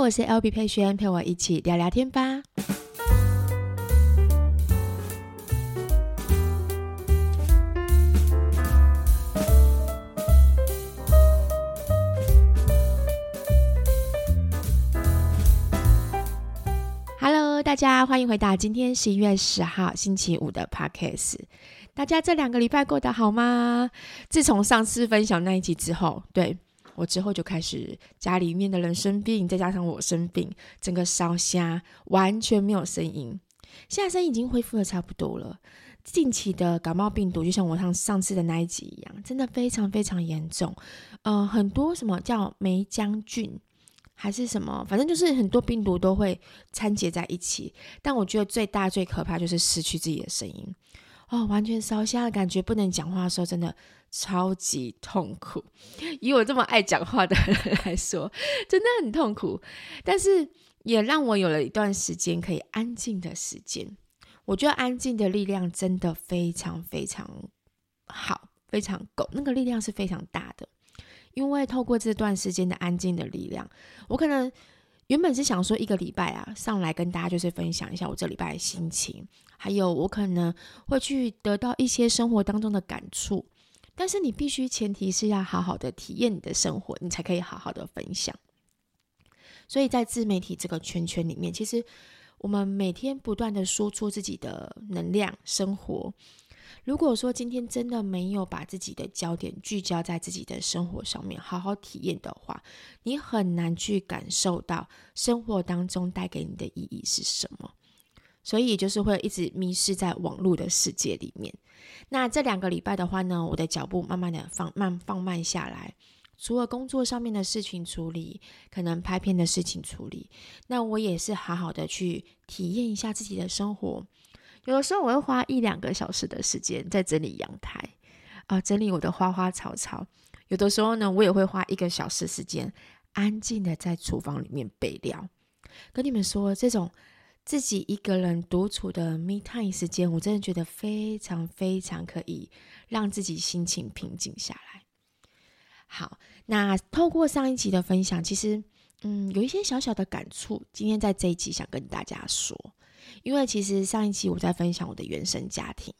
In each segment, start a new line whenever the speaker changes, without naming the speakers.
我是 LB 佩萱，陪我一起聊聊天吧。Hello，大家欢迎回到今天十一月十号星期五的 Podcast。大家这两个礼拜过得好吗？自从上次分享那一集之后，对。我之后就开始家里面的人生病，再加上我生病，整个烧瞎，完全没有声音。现在声音已经恢复的差不多了。近期的感冒病毒，就像我上上次的那一集一样，真的非常非常严重。呃，很多什么叫梅浆菌，还是什么，反正就是很多病毒都会掺结在一起。但我觉得最大最可怕就是失去自己的声音。哦，完全烧瞎的感觉，不能讲话的时候，真的超级痛苦。以我这么爱讲话的人来说，真的很痛苦。但是也让我有了一段时间可以安静的时间。我觉得安静的力量真的非常非常好，非常够。那个力量是非常大的，因为透过这段时间的安静的力量，我可能。原本是想说一个礼拜啊，上来跟大家就是分享一下我这礼拜的心情，还有我可能会去得到一些生活当中的感触。但是你必须前提是要好好的体验你的生活，你才可以好好的分享。所以在自媒体这个圈圈里面，其实我们每天不断的输出自己的能量生活。如果说今天真的没有把自己的焦点聚焦在自己的生活上面，好好体验的话，你很难去感受到生活当中带给你的意义是什么。所以就是会一直迷失在网络的世界里面。那这两个礼拜的话呢，我的脚步慢慢的放慢放慢下来，除了工作上面的事情处理，可能拍片的事情处理，那我也是好好的去体验一下自己的生活。有的时候我会花一两个小时的时间在整理阳台，啊、整理我的花花草草。有的时候呢，我也会花一个小时时间，安静的在厨房里面备料。跟你们说，这种自己一个人独处的 me time 时间，我真的觉得非常非常可以让自己心情平静下来。好，那透过上一集的分享，其实嗯，有一些小小的感触，今天在这一集想跟大家说。因为其实上一期我在分享我的原生家庭，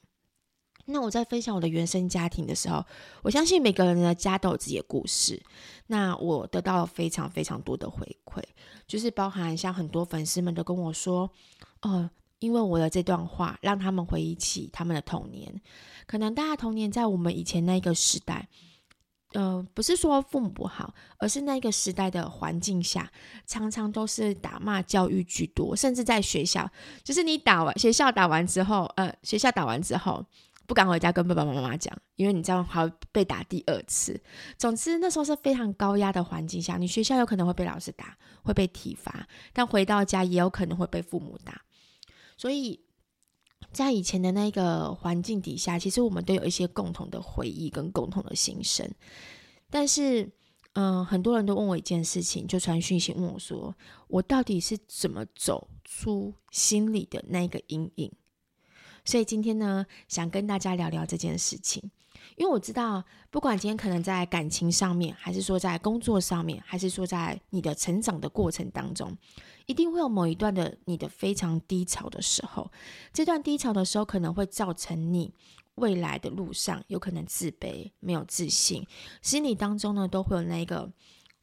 那我在分享我的原生家庭的时候，我相信每个人的家都有自己的故事。那我得到了非常非常多的回馈，就是包含像很多粉丝们都跟我说，哦，因为我的这段话让他们回忆起他们的童年，可能大家童年在我们以前那个时代。呃，不是说父母不好，而是那个时代的环境下，常常都是打骂教育居多，甚至在学校，就是你打完学校打完之后，呃，学校打完之后不敢回家跟爸爸妈妈讲，因为你这样还会被打第二次。总之那时候是非常高压的环境下，你学校有可能会被老师打，会被体罚，但回到家也有可能会被父母打，所以。在以前的那个环境底下，其实我们都有一些共同的回忆跟共同的心声。但是，嗯、很多人都问我一件事情，就传讯息问我说：“我到底是怎么走出心里的那个阴影？”所以今天呢，想跟大家聊聊这件事情。因为我知道，不管今天可能在感情上面，还是说在工作上面，还是说在你的成长的过程当中，一定会有某一段的你的非常低潮的时候。这段低潮的时候，可能会造成你未来的路上有可能自卑、没有自信，心理当中呢都会有那个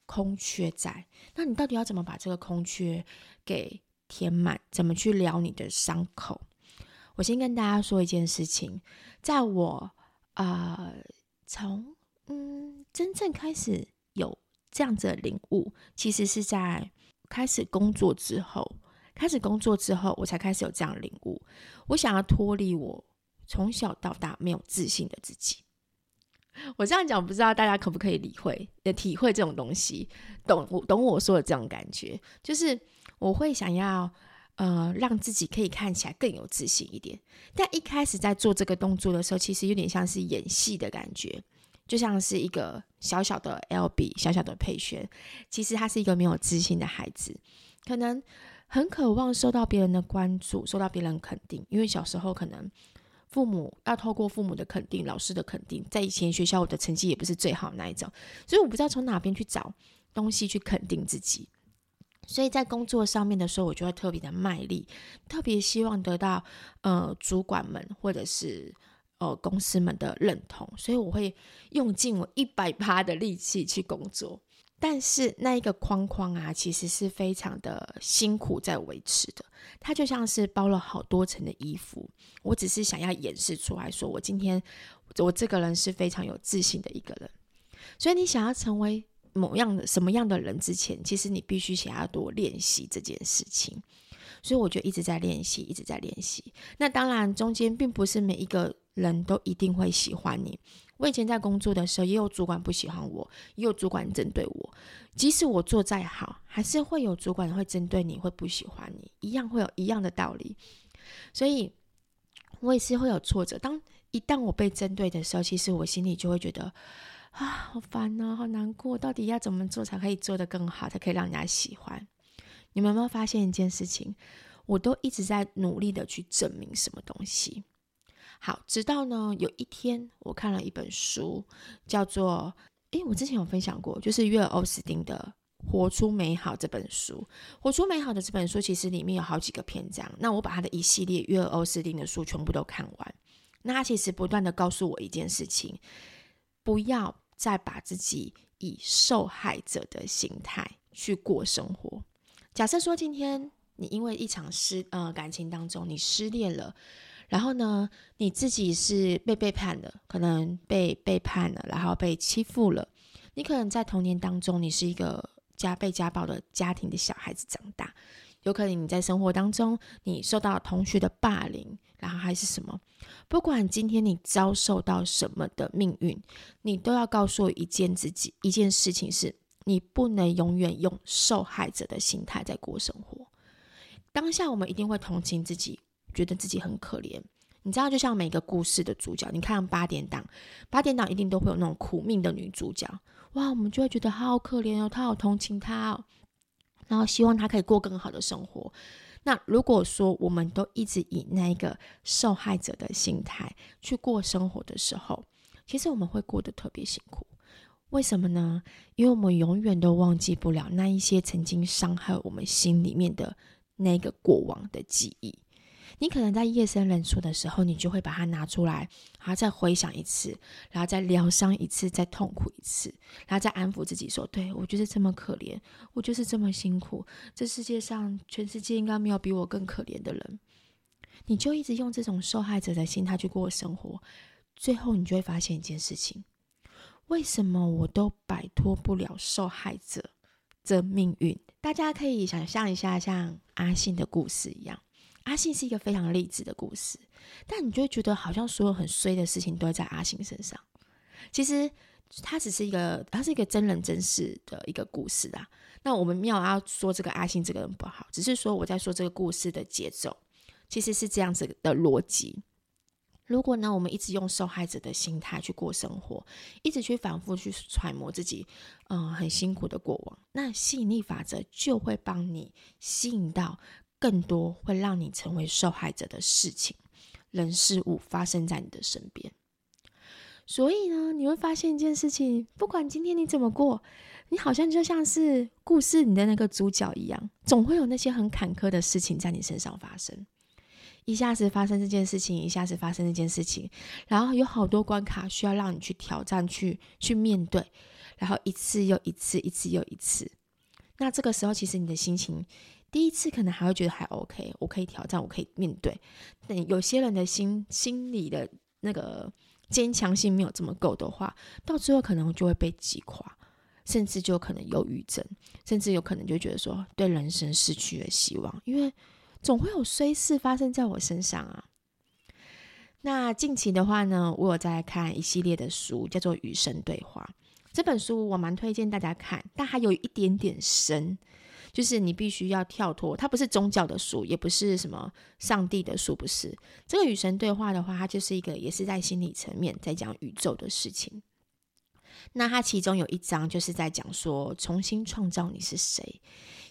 空缺在。那你到底要怎么把这个空缺给填满？怎么去疗你的伤口？我先跟大家说一件事情，在我。啊、从嗯真正开始有这样子的领悟，其实是在开始工作之后。开始工作之后，我才开始有这样的领悟。我想要脱离我从小到大没有自信的自己。我这样讲，不知道大家可不可以理会、的体会这种东西，懂我懂我说的这种感觉，就是我会想要。呃，让自己可以看起来更有自信一点。但一开始在做这个动作的时候，其实有点像是演戏的感觉，就像是一个小小的 LB，小小的佩萱。其实他是一个没有自信的孩子，可能很渴望受到别人的关注，受到别人肯定。因为小时候可能父母要透过父母的肯定、老师的肯定，在以前学校我的成绩也不是最好那一种，所以我不知道从哪边去找东西去肯定自己。所以在工作上面的时候，我就会特别的卖力，特别希望得到呃主管们或者是呃公司们的认同，所以我会用尽我一百趴的力气去工作。但是那一个框框啊，其实是非常的辛苦在维持的，它就像是包了好多层的衣服。我只是想要掩饰出来说，我今天我这个人是非常有自信的一个人。所以你想要成为某样的什么样的人之前，其实你必须想要多练习这件事情。所以我就一直在练习，一直在练习。那当然，中间并不是每一个人都一定会喜欢你。我以前在工作的时候，也有主管不喜欢我，也有主管针对我。即使我做再好，还是会有主管会针对你，会不喜欢你，一样会有一样的道理。所以，我也是会有挫折。当一旦我被针对的时候，其实我心里就会觉得啊，好烦啊，好难过。到底要怎么做才可以做得更好，才可以让人家喜欢？你们有没有发现一件事情？我都一直在努力的去证明什么东西。好，直到呢有一天，我看了一本书，叫做……诶，我之前有分享过，就是约尔欧斯汀的《活出美好》这本书。《活出美好》的这本书其实里面有好几个篇章，那我把他的一系列约尔欧斯汀的书全部都看完。那他其实不断的告诉我一件事情：不要再把自己以受害者的心态去过生活。假设说今天你因为一场失呃感情当中你失恋了。然后呢，你自己是被背叛的，可能被背叛了，然后被欺负了。你可能在童年当中，你是一个家被家暴的家庭的小孩子长大，有可能你在生活当中，你受到同学的霸凌，然后还是什么。不管今天你遭受到什么的命运，你都要告诉一件自己一件事情是，你不能永远用受害者的心态在过生活。当下我们一定会同情自己。觉得自己很可怜，你知道，就像每个故事的主角，你看八点档，八点档一定都会有那种苦命的女主角，哇，我们就会觉得好可怜哦，他好同情他哦，然后希望他可以过更好的生活。那如果说我们都一直以那个受害者的心态去过生活的时候，其实我们会过得特别辛苦。为什么呢？因为我们永远都忘记不了那一些曾经伤害我们心里面的那个过往的记忆。你可能在夜深人静的时候，你就会把它拿出来，然后再回想一次，然后再疗伤一次，再痛苦一次，然后再安抚自己说：“对，我就是这么可怜，我就是这么辛苦，这世界上全世界应该没有比我更可怜的人。”你就一直用这种受害者的心态去过生活，最后你就会发现一件事情：为什么我都摆脱不了受害者这命运？大家可以想象一下，像阿信的故事一样。阿信是一个非常励志的故事，但你就会觉得好像所有很衰的事情都在阿信身上。其实他只是一个，他是一个真人真事的一个故事啊。那我们没有要说这个阿信这个人不好，只是说我在说这个故事的节奏其实是这样子的逻辑。如果呢，我们一直用受害者的心态去过生活，一直去反复去揣摩自己，嗯，很辛苦的过往，那吸引力法则就会帮你吸引到。更多会让你成为受害者的事情、人、事物发生在你的身边。所以呢，你会发现一件事情：不管今天你怎么过，你好像就像是故事里的那个主角一样，总会有那些很坎坷的事情在你身上发生。一下子发生这件事情，一下子发生那件事情，然后有好多关卡需要让你去挑战、去去面对，然后一次又一次，一次又一次。那这个时候，其实你的心情。第一次可能还会觉得还 OK，我可以挑战，我可以面对。但有些人的心心里的那个坚强性没有这么够的话，到最后可能就会被击垮，甚至就可能忧郁症，甚至有可能就觉得说对人生失去了希望，因为总会有衰事发生在我身上啊。那近期的话呢，我有在看一系列的书，叫做《与神对话》。这本书我蛮推荐大家看，但还有一点点深。就是你必须要跳脱，它不是宗教的书，也不是什么上帝的书，不是。这个与神对话的话，它就是一个也是在心理层面在讲宇宙的事情。那它其中有一章就是在讲说重新创造你是谁，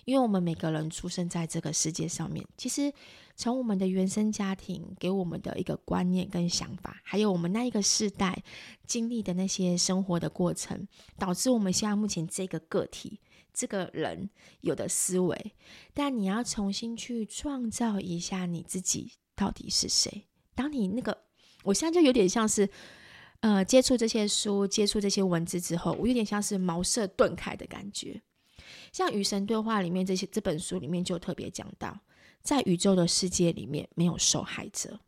因为我们每个人出生在这个世界上面，其实从我们的原生家庭给我们的一个观念跟想法，还有我们那一个世代经历的那些生活的过程，导致我们现在目前这个个体。这个人有的思维，但你要重新去创造一下你自己到底是谁。当你那个，我现在就有点像是，呃，接触这些书、接触这些文字之后，我有点像是茅塞顿开的感觉。像《与神对话》里面这些这本书里面就特别讲到，在宇宙的世界里面没有受害者，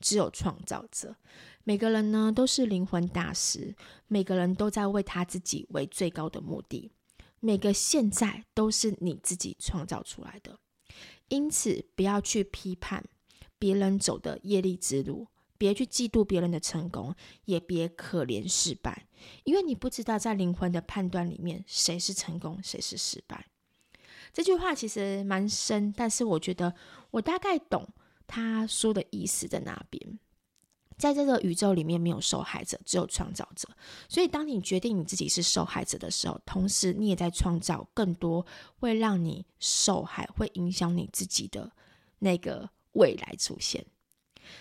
只有创造者。每个人呢都是灵魂大师，每个人都在为他自己为最高的目的。每个现在都是你自己创造出来的，因此不要去批判别人走的业力之路。别去嫉妒别人的成功，也别可怜失败，因为你不知道在灵魂的判断里面，谁是成功，谁是失败。这句话其实蛮深，但是我觉得我大概懂他说的意思在哪边。在这个宇宙里面，没有受害者，只有创造者。所以，当你决定你自己是受害者的时候，同时你也在创造更多会让你受害、会影响你自己的那个未来出现。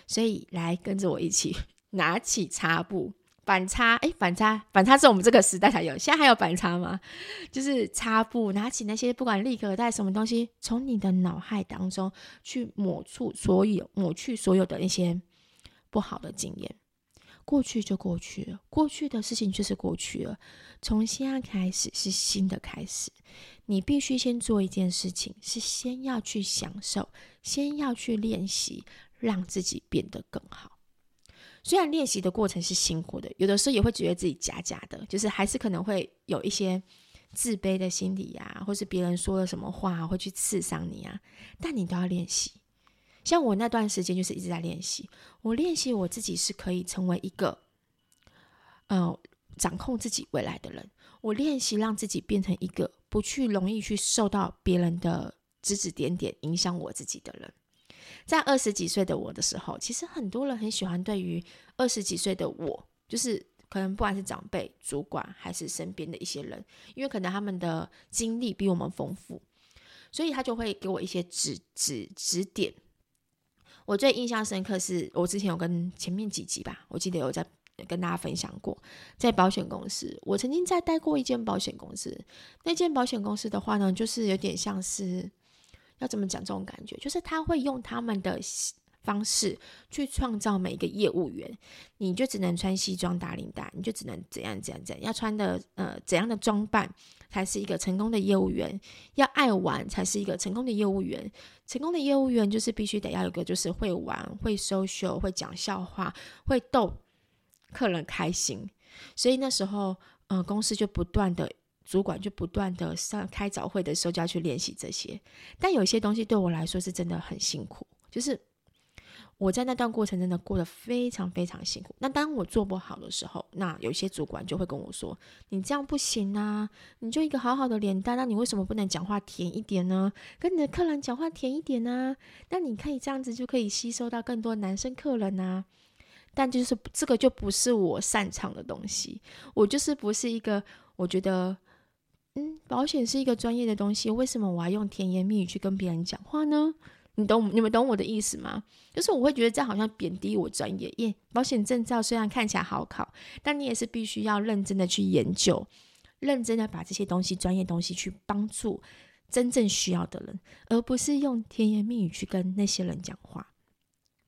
所以，来跟着我一起拿起擦布，反擦。哎，反擦，反擦是我们这个时代才有，现在还有反擦吗？就是擦布，拿起那些不管立可带什么东西，从你的脑海当中去抹除所有、抹去所有的那些不好的经验。过去就过去了，过去的事情就是过去了。从现在开始是新的开始，你必须先做一件事情，是先要去享受，先要去练习。让自己变得更好。虽然练习的过程是辛苦的，有的时候也会觉得自己假假的，就是还是可能会有一些自卑的心理啊，或是别人说了什么话会去刺伤你啊。但你都要练习。像我那段时间就是一直在练习，我练习我自己是可以成为一个，呃，掌控自己未来的人。我练习让自己变成一个不去容易去受到别人的指指点点影响我自己的人。在二十几岁的我的时候，其实很多人很喜欢对于二十几岁的我，就是可能不管是长辈、主管还是身边的一些人，因为可能他们的经历比我们丰富，所以他就会给我一些指指指点。我最印象深刻是我之前有跟前面几集吧，我记得有在跟大家分享过，在保险公司，我曾经在待过一间保险公司，那间保险公司的话呢，就是有点像是。要怎么讲这种感觉？就是他会用他们的方式去创造每一个业务员，你就只能穿西装打领带，你就只能怎样怎样怎样，要穿的呃怎样的装扮才是一个成功的业务员，要爱玩才是一个成功的业务员。成功的业务员就是必须得要有个就是会玩、会 social、会讲笑话、会逗客人开心。所以那时候，呃，公司就不断的。主管就不断的上开早会的时候就要去练习这些，但有些东西对我来说是真的很辛苦，就是我在那段过程真的过得非常非常辛苦。那当我做不好的时候，那有些主管就会跟我说：“你这样不行啊，你就一个好好的脸蛋，那你为什么不能讲话甜一点呢？跟你的客人讲话甜一点呢？那你可以这样子就可以吸收到更多男生客人啊。”但就是这个就不是我擅长的东西，我就是不是一个我觉得。嗯，保险是一个专业的东西，为什么我要用甜言蜜语去跟别人讲话呢？你懂，你们懂我的意思吗？就是我会觉得这好像贬低我专业。耶，保险证照虽然看起来好考，但你也是必须要认真的去研究，认真的把这些东西、专业东西去帮助真正需要的人，而不是用甜言蜜语去跟那些人讲话。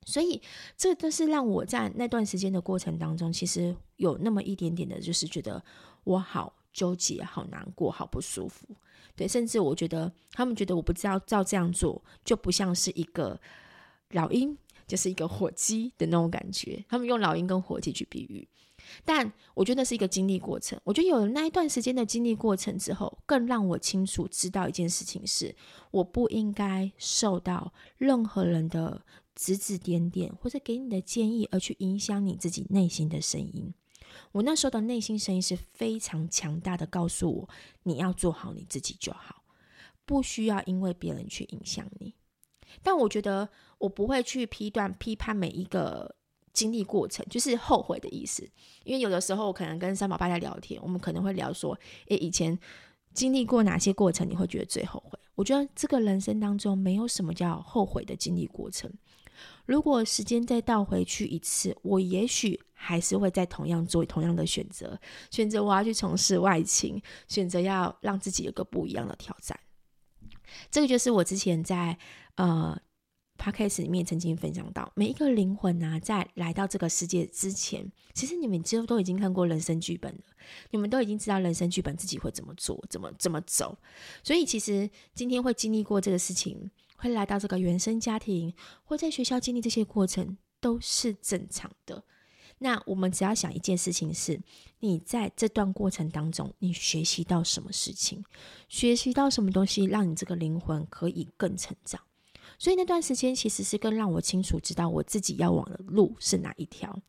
所以，这都是让我在那段时间的过程当中，其实有那么一点点的，就是觉得我好。纠结，好难过，好不舒服。对，甚至我觉得他们觉得我不知道照这样做，就不像是一个老鹰，就是一个火鸡的那种感觉。他们用老鹰跟火鸡去比喻，但我觉得是一个经历过程。我觉得有了那一段时间的经历过程之后，更让我清楚知道一件事情是：我不应该受到任何人的指指点点或者给你的建议，而去影响你自己内心的声音。我那时候的内心声音是非常强大的，告诉我你要做好你自己就好，不需要因为别人去影响你。但我觉得我不会去批断、批判每一个经历过程，就是后悔的意思。因为有的时候我可能跟三宝爸在聊天，我们可能会聊说：“诶，以前经历过哪些过程，你会觉得最后悔？”我觉得这个人生当中没有什么叫后悔的经历过程。如果时间再倒回去一次，我也许还是会在同样做同样的选择，选择我要去从事外勤，选择要让自己有个不一样的挑战。这个就是我之前在呃 Podcast 里面曾经分享到，每一个灵魂啊，在来到这个世界之前，其实你们几乎都已经看过人生剧本了，你们都已经知道人生剧本自己会怎么做，怎么怎么走。所以其实今天会经历过这个事情，会来到这个原生家庭，或在学校经历这些过程，都是正常的。那我们只要想一件事情是：你在这段过程当中，你学习到什么事情，学习到什么东西，让你这个灵魂可以更成长。所以那段时间其实是更让我清楚知道我自己要往的路是哪一条。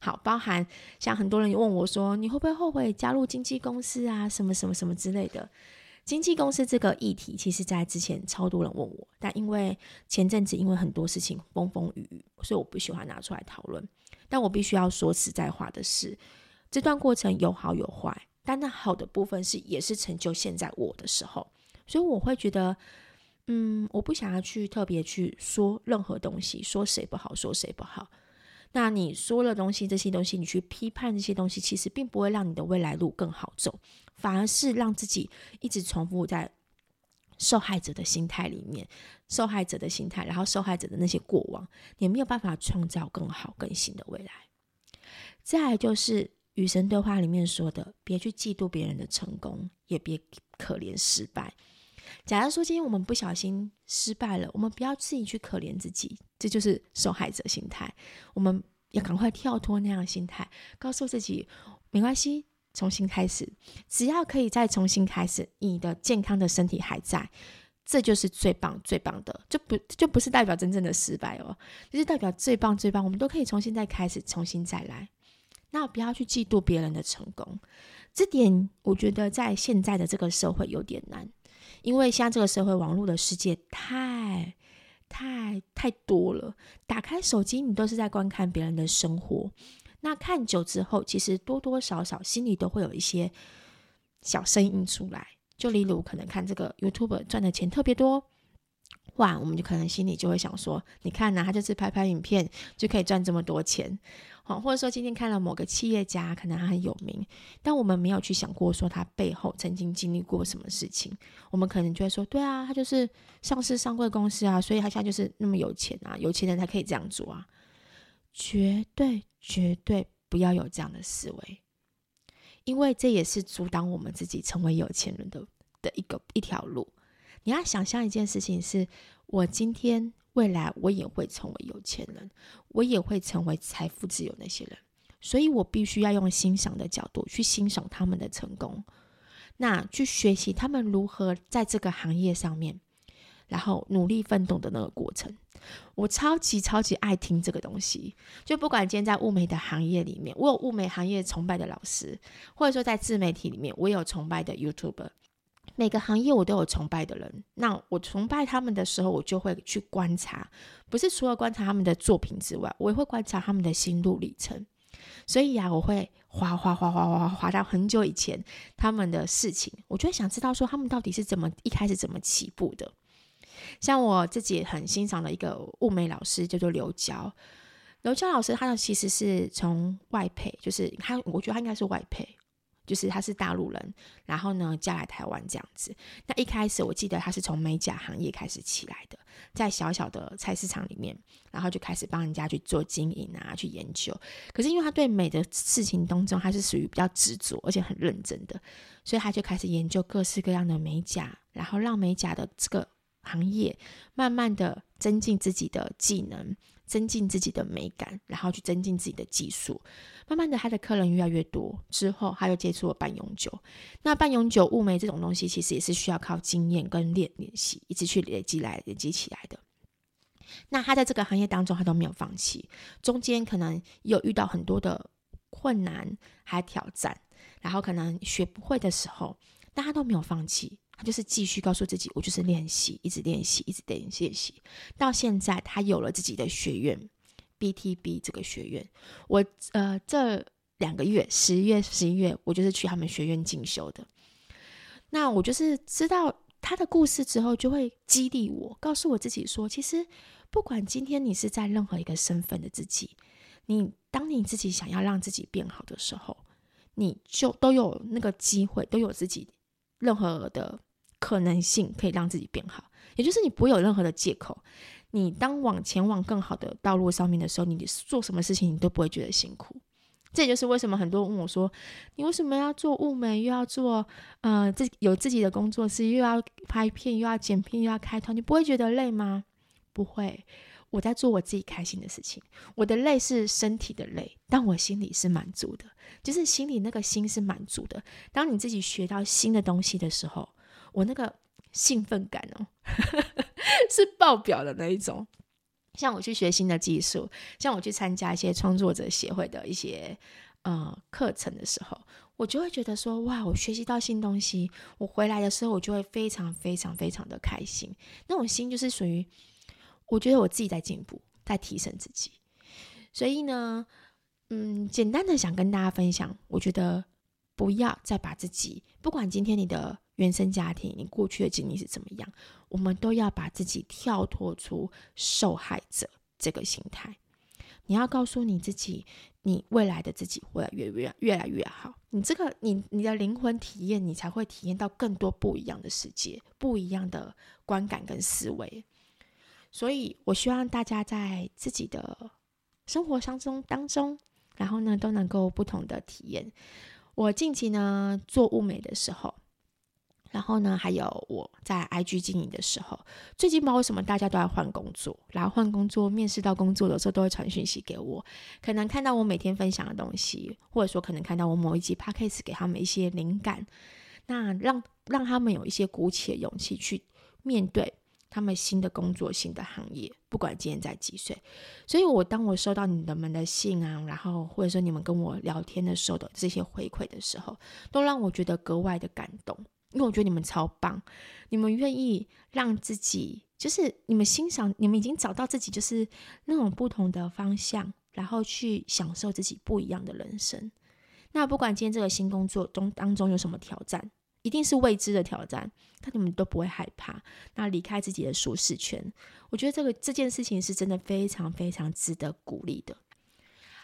好，包含像很多人问我说：“你会不会后悔加入经纪公司啊？什么什么什么之类的。”经纪公司这个议题，其实在之前超多人问我，但因为前阵子因为很多事情风风雨雨，所以我不喜欢拿出来讨论。但我必须要说实在话的是，这段过程有好有坏，但那好的部分是也是成就现在我的时候，所以我会觉得，嗯，我不想要去特别去说任何东西，说谁不好，说谁不好。那你说了东西，这些东西你去批判这些东西，其实并不会让你的未来路更好走。反而是让自己一直重复在受害者的心态里面，受害者的心态，然后受害者的那些过往，你没有办法创造更好、更新的未来。再来就是与神对话里面说的，别去嫉妒别人的成功，也别可怜失败。假如说今天我们不小心失败了，我们不要自己去可怜自己，这就是受害者心态。我们要赶快跳脱那样的心态，告诉自己没关系。重新开始，只要可以再重新开始，你的健康的身体还在，这就是最棒最棒的，就不就不是代表真正的失败哦，就是代表最棒最棒，我们都可以重新再开始，重新再来。那不要去嫉妒别人的成功，这点我觉得在现在的这个社会有点难，因为像这个社会网络的世界太太太多了，打开手机你都是在观看别人的生活。那看久之后，其实多多少少心里都会有一些小声音出来。就例如，可能看这个 YouTube 赚的钱特别多，哇，我们就可能心里就会想说：你看呐、啊，他就是拍拍影片就可以赚这么多钱，好，或者说今天看了某个企业家，可能他很有名，但我们没有去想过说他背后曾经经历过什么事情。我们可能就会说：对啊，他就是上市上柜公司啊，所以他现在就是那么有钱啊，有钱人才可以这样做啊。绝对绝对不要有这样的思维，因为这也是阻挡我们自己成为有钱人的的一个一条路。你要想象一件事情是：我今天未来我也会成为有钱人，我也会成为财富自由那些人，所以我必须要用欣赏的角度去欣赏他们的成功，那去学习他们如何在这个行业上面。然后努力奋斗的那个过程，我超级超级爱听这个东西。就不管今天在物美的行业里面，我有物美行业崇拜的老师，或者说在自媒体里面，我有崇拜的 YouTuber。每个行业我都有崇拜的人。那我崇拜他们的时候，我就会去观察，不是除了观察他们的作品之外，我也会观察他们的心路历程。所以呀、啊，我会滑滑滑滑滑滑到很久以前他们的事情，我就会想知道说他们到底是怎么一开始怎么起步的。像我自己很欣赏的一个物美老师叫做刘娇，刘娇老师她呢其实是从外配，就是她，我觉得她应该是外配，就是她是大陆人，然后呢嫁来台湾这样子。那一开始我记得她是从美甲行业开始起来的，在小小的菜市场里面，然后就开始帮人家去做经营啊，去研究。可是因为她对美的事情当中，她是属于比较执着而且很认真的，所以她就开始研究各式各样的美甲，然后让美甲的这个。行业慢慢的增进自己的技能，增进自己的美感，然后去增进自己的技术。慢慢的，他的客人越来越多之后，他又接触了半永久。那半永久物美这种东西，其实也是需要靠经验跟练练习，一直去累积来累积起来的。那他在这个行业当中，他都没有放弃，中间可能有遇到很多的困难还挑战，然后可能学不会的时候，但他都没有放弃。他就是继续告诉自己，我就是练习，一直练习，一直练习，练习，到现在他有了自己的学院，BTB 这个学院。我呃这两个月，十月、十一月，我就是去他们学院进修的。那我就是知道他的故事之后，就会激励我，告诉我自己说，其实不管今天你是在任何一个身份的自己，你当你自己想要让自己变好的时候，你就都有那个机会，都有自己任何的可能性可以让自己变好，也就是你不会有任何的借口。你当往前往更好的道路上面的时候，你做什么事情你都不会觉得辛苦。这也就是为什么很多人问我说：“你为什么要做物美，又要做呃自有自己的工作室，又要拍片，又要剪片，又要开团，你不会觉得累吗？”不会，我在做我自己开心的事情。我的累是身体的累，但我心里是满足的，就是心里那个心是满足的。当你自己学到新的东西的时候，我那个兴奋感哦，是爆表的那一种。像我去学新的技术，像我去参加一些创作者协会的一些呃课程的时候，我就会觉得说，哇，我学习到新东西，我回来的时候，我就会非常非常非常的开心。那种心就是属于，我觉得我自己在进步，在提升自己。所以呢，嗯，简单的想跟大家分享，我觉得不要再把自己，不管今天你的。原生家庭，你过去的经历是怎么样？我们都要把自己跳脱出受害者这个心态。你要告诉你自己，你未来的自己会越越越来越好。你这个，你你的灵魂体验，你才会体验到更多不一样的世界，不一样的观感跟思维。所以我希望大家在自己的生活当中当中，然后呢，都能够不同的体验。我近期呢做物美的时候。然后呢，还有我在 IG 经营的时候，最近不知道为什么大家都在换工作，然后换工作、面试到工作的时候，都会传讯息给我，可能看到我每天分享的东西，或者说可能看到我某一集 Podcast 给他们一些灵感，那让让他们有一些鼓起的勇气去面对他们新的工作、新的行业，不管今年在几岁。所以，我当我收到你们的信啊，然后或者说你们跟我聊天的时候的这些回馈的时候，都让我觉得格外的感动。因为我觉得你们超棒，你们愿意让自己，就是你们欣赏，你们已经找到自己，就是那种不同的方向，然后去享受自己不一样的人生。那不管今天这个新工作中当中有什么挑战，一定是未知的挑战，但你们都不会害怕。那离开自己的舒适圈，我觉得这个这件事情是真的非常非常值得鼓励的。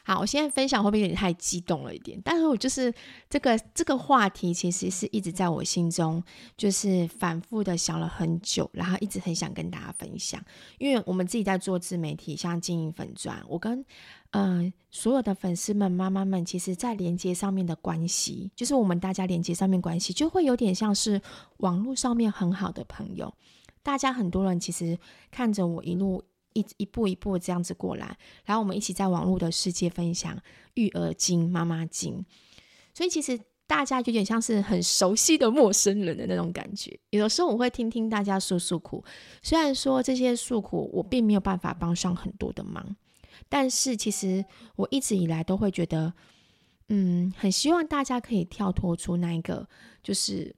好，我现在分享会不会有点太激动了一点？但是我就是这个这个话题，其实是一直在我心中，就是反复的想了很久，然后一直很想跟大家分享。因为我们自己在做自媒体，像经营粉钻，我跟嗯、所有的粉丝们、妈妈们，其实在连接上面的关系，就是我们大家连接上面关系，就会有点像是网络上面很好的朋友。大家很多人其实看着我一路。一一步一步这样子过来，然后我们一起在网络的世界分享育儿经、妈妈经，所以其实大家有点像是很熟悉的陌生人的那种感觉。有的时候我会听听大家诉诉苦，虽然说这些诉苦我并没有办法帮上很多的忙，但是其实我一直以来都会觉得，嗯，很希望大家可以跳脱出那一个就是。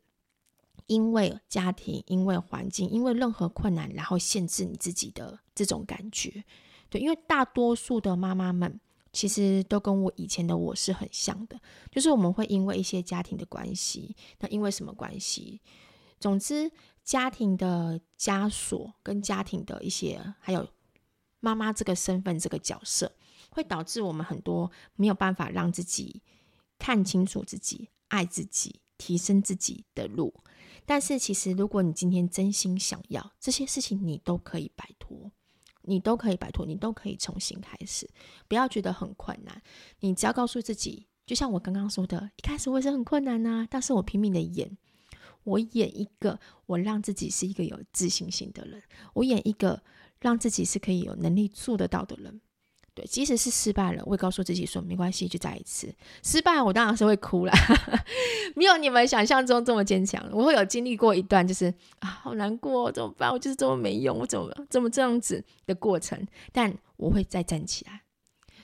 因为家庭，因为环境，因为任何困难，然后限制你自己的这种感觉，对，因为大多数的妈妈们其实都跟我以前的我是很像的，就是我们会因为一些家庭的关系，那因为什么关系？总之，家庭的枷锁跟家庭的一些，还有妈妈这个身份这个角色，会导致我们很多没有办法让自己看清楚自己、爱自己、提升自己的路。但是，其实如果你今天真心想要这些事情，你都可以摆脱，你都可以摆脱，你都可以重新开始，不要觉得很困难。你只要告诉自己，就像我刚刚说的，一开始我也是很困难呐，但是我拼命的演，我演一个我让自己是一个有自信心的人，我演一个让自己是可以有能力做得到的人。对，即使是失败了，我会告诉自己说没关系，就再一次。失败，我当然是会哭啦，没有你们想象中这么坚强。我会有经历过一段，就是啊，好难过，怎么办？我就是这么没用，我怎么怎么这样子的过程？但我会再站起来。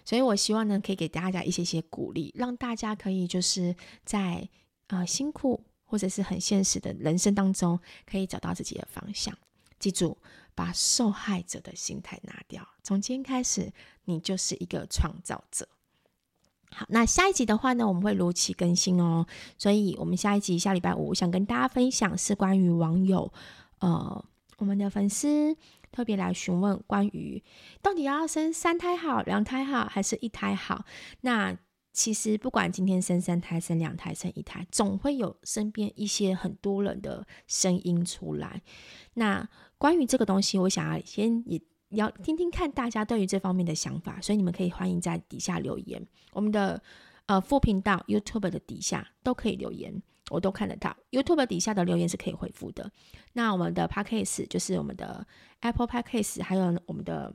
所以我希望呢，可以给大家一些些鼓励，让大家可以就是在啊、辛苦或者是很现实的人生当中，可以找到自己的方向。记住。把受害者的心态拿掉，从今天开始，你就是一个创造者。好，那下一集的话呢，我们会如期更新哦。所以，我们下一集下礼拜五想跟大家分享是关于网友呃我们的粉丝特别来询问关于到底要生三胎好、两胎好还是一胎好？那其实不管今天生三胎、生两胎、生一胎，总会有身边一些很多人的声音出来。那关于这个东西，我想要先也要听听看大家对于这方面的想法，所以你们可以欢迎在底下留言。我们的呃副频道 YouTube 的底下都可以留言。我都看得到，YouTube 底下的留言是可以回复的。那我们的 Podcast 就是我们的 Apple Podcast，还有我们的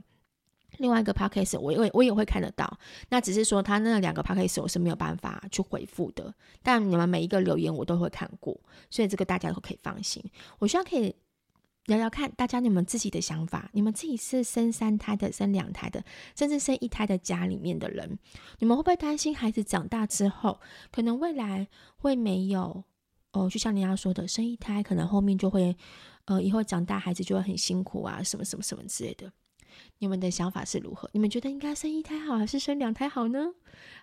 另外一个 Podcast，我也我也会看得到。那只是说他那两个 Podcast 我是没有办法去回复的，但你们每一个留言我都会看过，所以这个大家都可以放心。我希望可以。聊聊看，大家你们自己的想法，你们自己是生三胎的、生两胎的，甚至生一胎的家里面的人，你们会不会担心孩子长大之后，可能未来会没有？哦，就像人家说的，生一胎可能后面就会，呃，以后长大孩子就会很辛苦啊，什么什么什么之类的。你们的想法是如何？你们觉得应该生一胎好，还是生两胎好呢？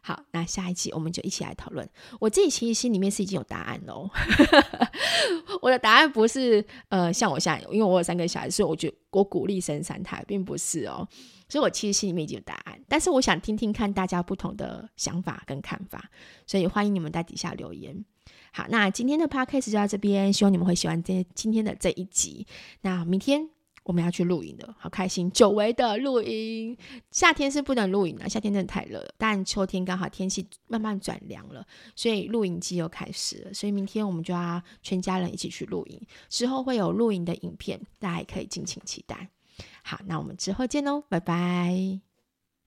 好，那下一集我们就一起来讨论。我自己其实心里面是已经有答案喽。我的答案不是呃，像我现在，因为我有三个小孩，所以我觉得我鼓励生三胎，并不是哦。所以我其实心里面已经有答案，但是我想听听看大家不同的想法跟看法，所以欢迎你们在底下留言。好，那今天的 podcast 就到这边，希望你们会喜欢这今天的这一集。那明天。我们要去露营的，好开心！久违的露营，夏天是不能露营的，夏天真的太热了。但秋天刚好天气慢慢转凉了，所以露营季又开始了。所以明天我们就要全家人一起去露营，之后会有露营的影片，大家也可以敬请期待。好，那我们之后见喽，拜拜。